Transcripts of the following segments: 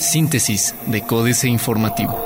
Síntesis de Códice Informativo.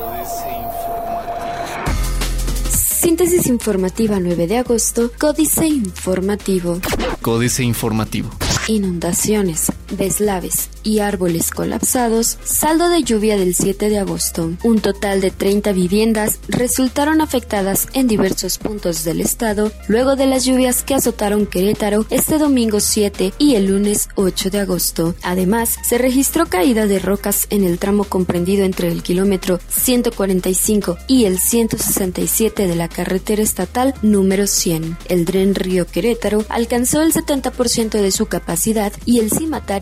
Síntesis informativa 9 de agosto, Códice Informativo. Códice Informativo. Inundaciones, deslaves y árboles colapsados, saldo de lluvia del 7 de agosto. Un total de 30 viviendas resultaron afectadas en diversos puntos del estado luego de las lluvias que azotaron Querétaro este domingo 7 y el lunes 8 de agosto. Además, se registró caída de rocas en el tramo comprendido entre el kilómetro 145 y el 167 de la carretera estatal número 100. El dren Río Querétaro alcanzó el 70% de su capacidad y el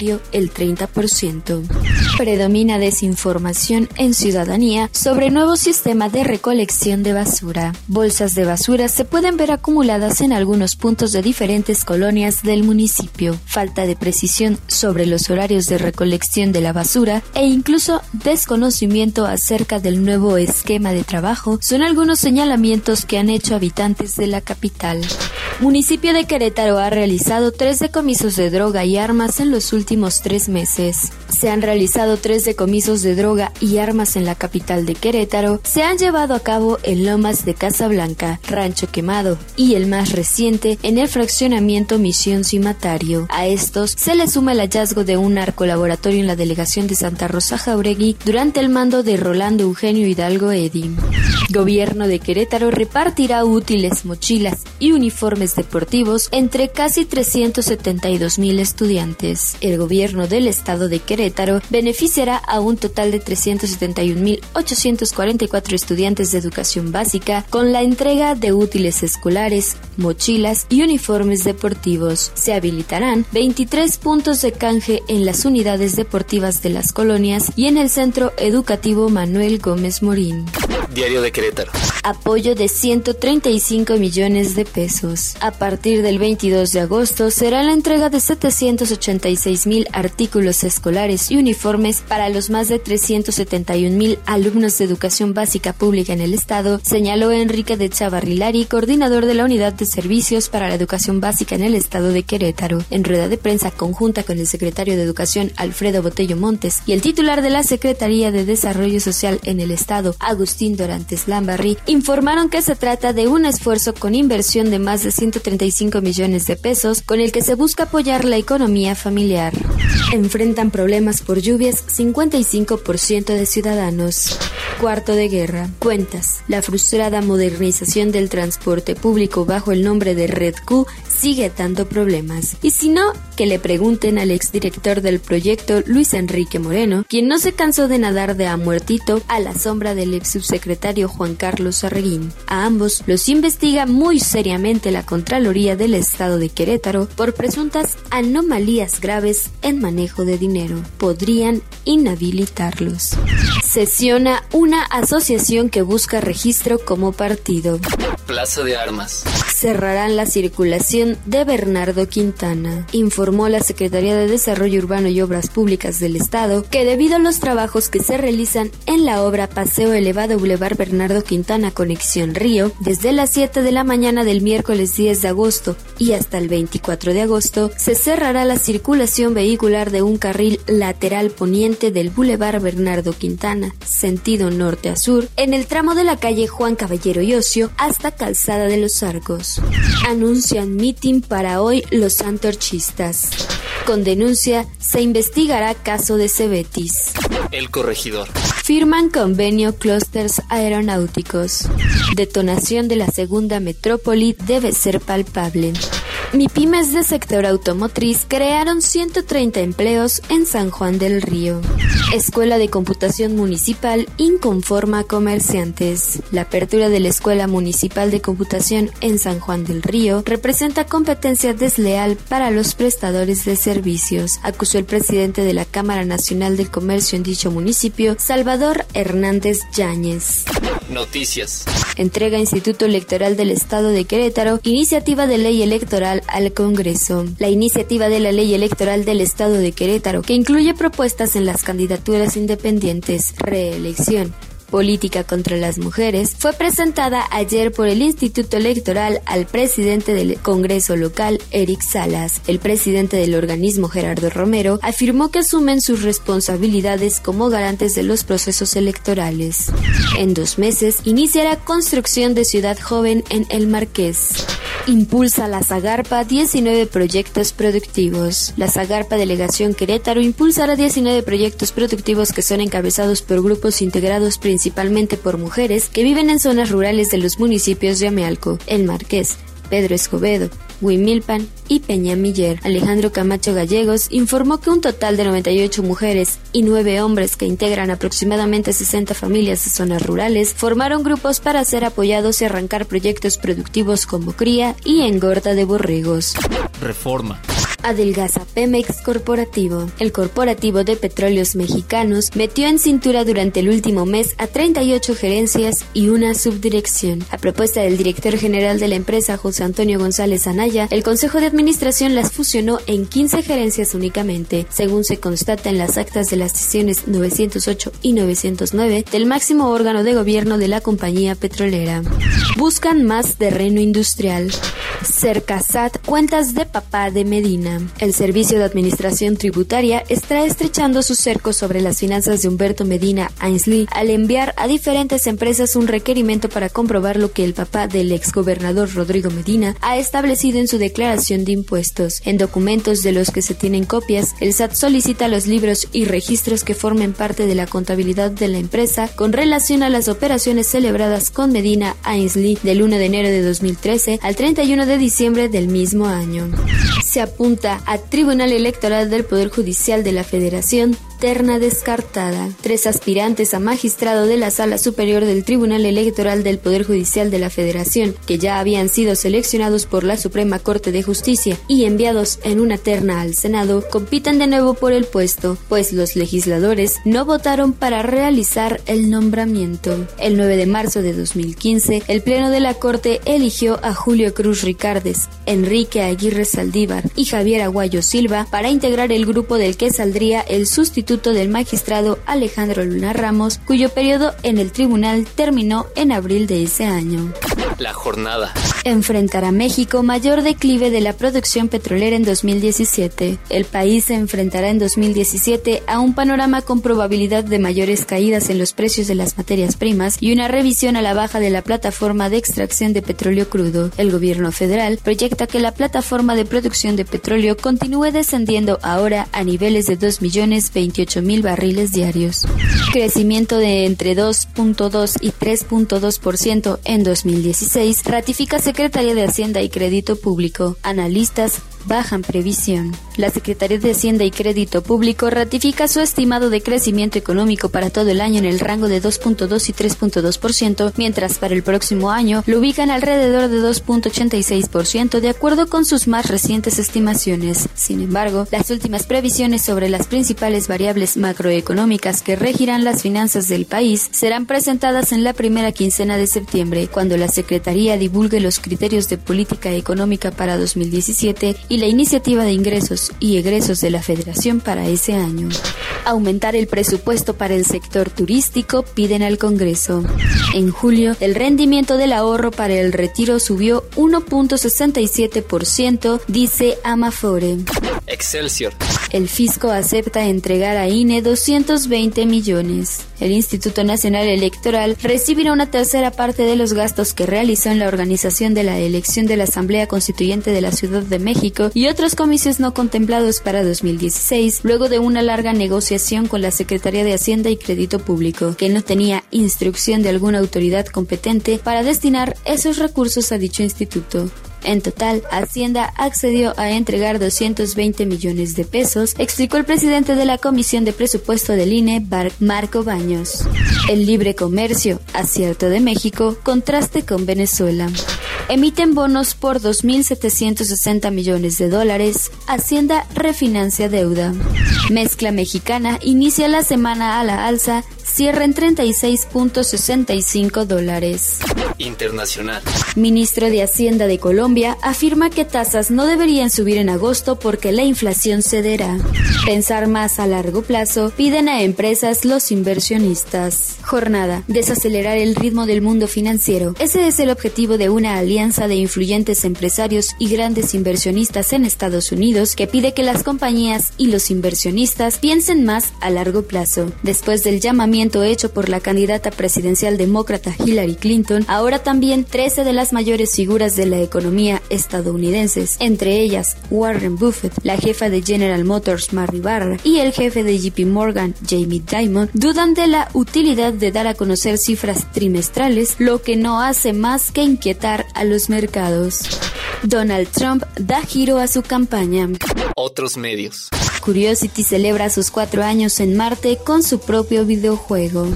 cimatario el 30%. Predomina desinformación en ciudadanía sobre nuevo sistema de recolección de basura. Bolsas de basura se pueden ver acumuladas en algunos puntos de diferentes colonias del municipio. Falta de precisión sobre los horarios de recolección de la basura e incluso desconocimiento acerca del nuevo esquema de trabajo son algunos señalamientos que han hecho habitantes de la capital. Municipio de Querétaro ha realizado tres decomisos de droga y armas en los últimos tres meses. Se han realizado tres decomisos de droga y armas en la capital de Querétaro. Se han llevado a cabo en Lomas de Casablanca, Rancho Quemado y el más reciente en el fraccionamiento Misión Cimatario. A estos se le suma el hallazgo de un laboratorio en la delegación de Santa Rosa Jauregui durante el mando de Rolando Eugenio Hidalgo Edi. Gobierno de Querétaro repartirá útiles, mochilas y uniformes deportivos entre casi 372 mil estudiantes. El gobierno del estado de Querétaro beneficiará a un total de 371.844 estudiantes de educación básica con la entrega de útiles escolares, mochilas y uniformes deportivos. Se habilitarán 23 puntos de canje en las unidades deportivas de las colonias y en el Centro Educativo Manuel Gómez Morín. Diario de Querétaro. Apoyo de 135 millones de pesos. A partir del 22 de agosto será la entrega de 786 mil artículos escolares y uniformes para los más de 371 mil alumnos de educación básica pública en el estado, señaló Enrique de Chavarrilari, coordinador de la Unidad de Servicios para la Educación Básica en el estado de Querétaro. En rueda de prensa conjunta con el secretario de Educación Alfredo Botello Montes y el titular de la Secretaría de Desarrollo Social en el estado, Agustín Dorantes Lambarri, informaron que se trata de un esfuerzo con inversión de más de 135 millones de pesos con el que se busca apoyar la economía familiar. Enfrentan problemas por lluvias 55% de ciudadanos. Cuarto de guerra. Cuentas. La frustrada modernización del transporte público bajo el nombre de Red Q sigue dando problemas. Y si no, que le pregunten al exdirector del proyecto, Luis Enrique Moreno, quien no se cansó de nadar de a muertito a la sombra del ex subsecretario Juan Carlos Arreguín. A ambos los investiga muy seriamente la Contraloría del Estado de Querétaro por presuntas anomalías graves en manejo de dinero. Podrían inhabilitarlos. Sesiona una asociación que busca registro como partido. Plaza de Armas. Cerrarán la circulación de Bernardo Quintana. Informó la Secretaría de Desarrollo Urbano y Obras Públicas del Estado que debido a los trabajos que se realizan en la obra Paseo Elevado Boulevard Bernardo Quintana Conexión Río, desde las 7 de la mañana del miércoles 10 de agosto y hasta el 24 de agosto, se cerrará la circulación vehicular de un carril lateral poniente del Boulevard Bernardo Quintana, sentido norte a sur, en el tramo de la calle Juan Caballero y Ocio hasta Calzada de los Arcos. Anuncian mitin para hoy los antorchistas. Con denuncia se investigará caso de Cebetis. El corregidor. Firman convenio clústeres aeronáuticos. Detonación de la segunda metrópoli debe ser palpable. MIPIMES de sector automotriz crearon 130 empleos en San Juan del Río. Escuela de Computación Municipal inconforma comerciantes. La apertura de la Escuela Municipal de Computación en San Juan del Río representa competencia desleal para los prestadores de servicios, acusó el presidente de la Cámara Nacional del Comercio en dicho municipio, Salvador Hernández Yáñez. Noticias. Entrega Instituto Electoral del Estado de Querétaro iniciativa de ley electoral al Congreso. La iniciativa de la ley electoral del Estado de Querétaro, que incluye propuestas en las candidaturas independientes, reelección, Política contra las Mujeres, fue presentada ayer por el Instituto Electoral al presidente del Congreso local, Eric Salas. El presidente del organismo, Gerardo Romero, afirmó que asumen sus responsabilidades como garantes de los procesos electorales. En dos meses iniciará construcción de Ciudad Joven en El Marqués. Impulsa la Zagarpa 19 proyectos productivos. La Zagarpa Delegación Querétaro impulsará 19 proyectos productivos que son encabezados por grupos integrados principalmente por mujeres que viven en zonas rurales de los municipios de Amealco, El Marqués, Pedro Escobedo, Huimilpan y Peñamiller. Alejandro Camacho Gallegos informó que un total de 98 mujeres y 9 hombres que integran aproximadamente 60 familias de zonas rurales formaron grupos para ser apoyados y arrancar proyectos productivos como cría y engorda de borregos. Reforma. Adelgaza Pemex Corporativo. El corporativo de petróleos mexicanos metió en cintura durante el último mes a 38 gerencias y una subdirección. A propuesta del director general de la empresa, José Antonio González Anaya, el Consejo de Administración las fusionó en 15 gerencias únicamente, según se constata en las actas de las sesiones 908 y 909 del máximo órgano de gobierno de la compañía petrolera. Buscan más terreno industrial. Cercasat, cuentas de papá de Medina. El Servicio de Administración Tributaria está estrechando sus cercos sobre las finanzas de Humberto Medina Ainsley al enviar a diferentes empresas un requerimiento para comprobar lo que el papá del exgobernador Rodrigo Medina ha establecido en su declaración de impuestos. En documentos de los que se tienen copias, el SAT solicita los libros y registros que formen parte de la contabilidad de la empresa con relación a las operaciones celebradas con Medina Ainsley del 1 de enero de 2013 al 31 de diciembre del mismo año. Se apunta a Tribunal Electoral del Poder Judicial de la Federación terna descartada. Tres aspirantes a magistrado de la Sala Superior del Tribunal Electoral del Poder Judicial de la Federación, que ya habían sido seleccionados por la Suprema Corte de Justicia y enviados en una terna al Senado, compiten de nuevo por el puesto, pues los legisladores no votaron para realizar el nombramiento. El 9 de marzo de 2015, el Pleno de la Corte eligió a Julio Cruz Ricardes, Enrique Aguirre Saldívar y Javier Aguayo Silva para integrar el grupo del que saldría el del magistrado Alejandro Luna Ramos, cuyo periodo en el tribunal terminó en abril de ese año. La jornada. Enfrentará México mayor declive de la producción petrolera en 2017. El país se enfrentará en 2017 a un panorama con probabilidad de mayores caídas en los precios de las materias primas y una revisión a la baja de la plataforma de extracción de petróleo crudo. El gobierno federal proyecta que la plataforma de producción de petróleo continúe descendiendo ahora a niveles de 2 millones mil barriles diarios. Crecimiento de entre 2.2 y 3.2% en 2016, ratifica Secretaría de Hacienda y Crédito Público. Analistas bajan previsión. La Secretaría de Hacienda y Crédito Público ratifica su estimado de crecimiento económico para todo el año en el rango de 2.2 y 3.2%, mientras para el próximo año lo ubican alrededor de 2.86% de acuerdo con sus más recientes estimaciones. Sin embargo, las últimas previsiones sobre las principales variables macroeconómicas que regirán las finanzas del país serán presentadas en la primera quincena de septiembre, cuando la Secretaría divulgue los criterios de política económica para 2017 y la iniciativa de ingresos y egresos de la Federación para ese año. Aumentar el presupuesto para el sector turístico piden al Congreso. En julio, el rendimiento del ahorro para el retiro subió 1.67%, dice Amafore. Excelsior. El fisco acepta entregar a INE 220 millones. El Instituto Nacional Electoral recibirá una tercera parte de los gastos que realizó en la organización de la elección de la Asamblea Constituyente de la Ciudad de México y otros comicios no contemplados para 2016, luego de una larga negociación con la Secretaría de Hacienda y Crédito Público, que no tenía instrucción de alguna autoridad competente para destinar esos recursos a dicho instituto. En total, Hacienda accedió a entregar 220 millones de pesos, explicó el presidente de la Comisión de Presupuesto del INE, Marco Baños. El libre comercio, acierto de México, contraste con Venezuela. Emiten bonos por 2.760 millones de dólares. Hacienda refinancia deuda. Mezcla mexicana inicia la semana a la alza cierra en 36.65 dólares. Internacional. Ministro de Hacienda de Colombia afirma que tasas no deberían subir en agosto porque la inflación cederá. Pensar más a largo plazo piden a empresas los inversionistas. Jornada. Desacelerar el ritmo del mundo financiero. Ese es el objetivo de una alianza de influyentes empresarios y grandes inversionistas en Estados Unidos que pide que las compañías y los inversionistas piensen más a largo plazo. Después del llamamiento hecho por la candidata presidencial demócrata Hillary Clinton, ahora también 13 de las mayores figuras de la economía estadounidenses, entre ellas Warren Buffett, la jefa de General Motors Mary Barra y el jefe de JP Morgan Jamie Dimon, dudan de la utilidad de dar a conocer cifras trimestrales, lo que no hace más que inquietar a los mercados. Donald Trump da giro a su campaña. Otros medios. Curiosity celebra sus cuatro años en Marte con su propio videojuego.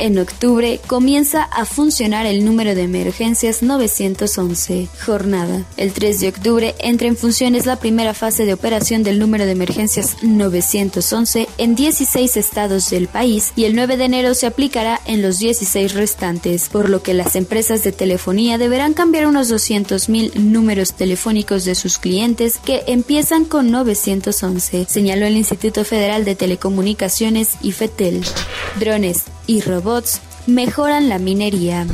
En octubre comienza a funcionar el número de emergencias 911. Jornada. El 3 de octubre entra en funciones la primera fase de operación del número de emergencias 911 en 16 estados del país y el 9 de enero se aplicará en los 16 restantes, por lo que las empresas de telefonía deberán cambiar unos 200.000 números telefónicos de sus clientes que empiezan con 911 señaló el Instituto Federal de Telecomunicaciones y FETEL. Drones y robots mejoran la minería.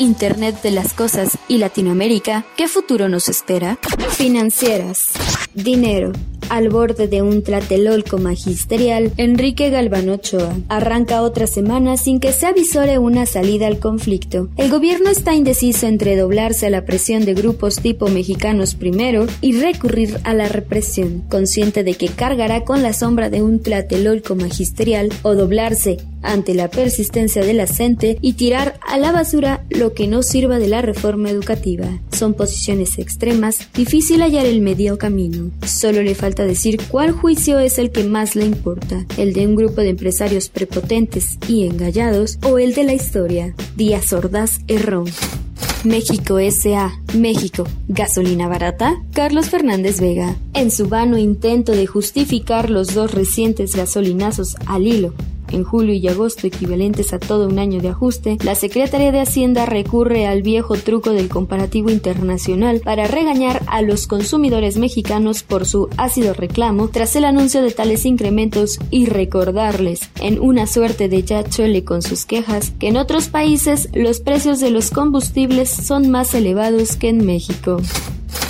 Internet de las Cosas y Latinoamérica, ¿qué futuro nos espera? Financieras. Dinero. Al borde de un tlatelolco magisterial, Enrique Galván Ochoa arranca otra semana sin que se avisore una salida al conflicto. El gobierno está indeciso entre doblarse a la presión de grupos tipo mexicanos primero y recurrir a la represión, consciente de que cargará con la sombra de un tlatelolco magisterial o doblarse ante la persistencia de la gente y tirar a la basura lo que no sirva de la reforma educativa. Son posiciones extremas, difícil hallar el medio camino. Solo le falta decir cuál juicio es el que más le importa, el de un grupo de empresarios prepotentes y engallados o el de la historia. Díaz Ordaz Errón. México S.A. México. ¿Gasolina barata? Carlos Fernández Vega. En su vano intento de justificar los dos recientes gasolinazos al hilo en julio y agosto equivalentes a todo un año de ajuste, la Secretaría de Hacienda recurre al viejo truco del comparativo internacional para regañar a los consumidores mexicanos por su ácido reclamo tras el anuncio de tales incrementos y recordarles, en una suerte de ya chole con sus quejas, que en otros países los precios de los combustibles son más elevados que en México.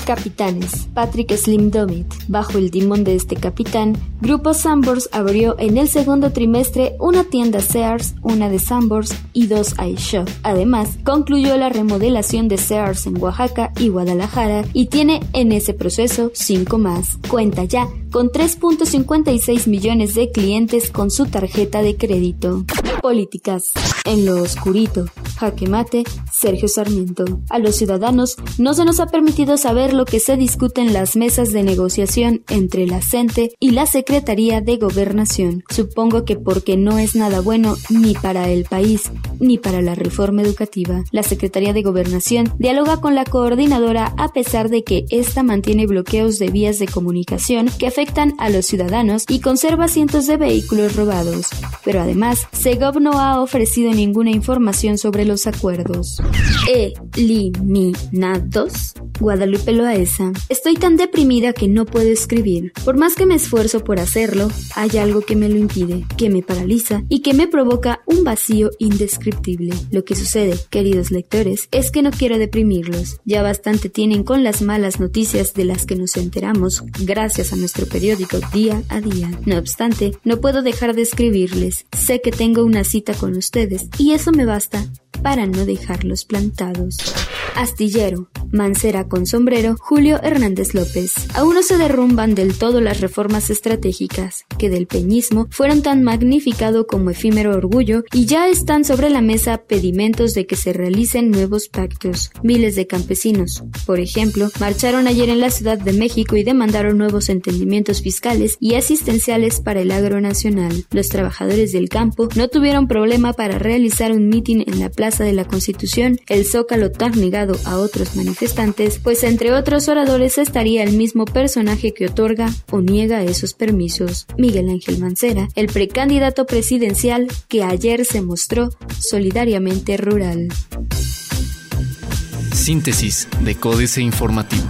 Capitanes. Patrick Slim Domit. Bajo el timón de este capitán, Grupo Sambors abrió en el segundo trimestre una tienda Sears, una de Sambors y dos iShop. Además, concluyó la remodelación de Sears en Oaxaca y Guadalajara y tiene en ese proceso cinco más. Cuenta ya con 3.56 millones de clientes con su tarjeta de crédito. Políticas. En lo oscurito. Jaque mate. Sergio Sarmiento. A los ciudadanos no se nos ha permitido saber lo que se discute en las mesas de negociación entre la CENTE y la Secretaría de Gobernación. Supongo que porque no es nada bueno ni para el país ni para la reforma educativa. La Secretaría de Gobernación dialoga con la coordinadora a pesar de que ésta mantiene bloqueos de vías de comunicación que afectan afectan a los ciudadanos y conserva cientos de vehículos robados. Pero además, Segov no ha ofrecido ninguna información sobre los acuerdos. Eliminados. Guadalupe Loaesa. Estoy tan deprimida que no puedo escribir. Por más que me esfuerzo por hacerlo, hay algo que me lo impide, que me paraliza y que me provoca un vacío indescriptible. Lo que sucede, queridos lectores, es que no quiero deprimirlos. Ya bastante tienen con las malas noticias de las que nos enteramos gracias a nuestro periódico día a día. No obstante, no puedo dejar de escribirles. Sé que tengo una cita con ustedes y eso me basta para no dejarlos plantados. Astillero, Mancera con sombrero, Julio Hernández López. Aún no se derrumban del todo las reformas estratégicas, que del peñismo fueron tan magnificado como efímero orgullo y ya están sobre la mesa pedimentos de que se realicen nuevos pactos. Miles de campesinos, por ejemplo, marcharon ayer en la Ciudad de México y demandaron nuevos entendimientos fiscales y asistenciales para el agro nacional. Los trabajadores del campo no tuvieron problema para realizar un mitin en la Plaza de la Constitución, el Zócalo tan negado a otros manifestantes pues entre otros oradores estaría el mismo personaje que otorga o niega esos permisos, Miguel Ángel Mancera, el precandidato presidencial que ayer se mostró solidariamente rural. Síntesis de Códice Informativo.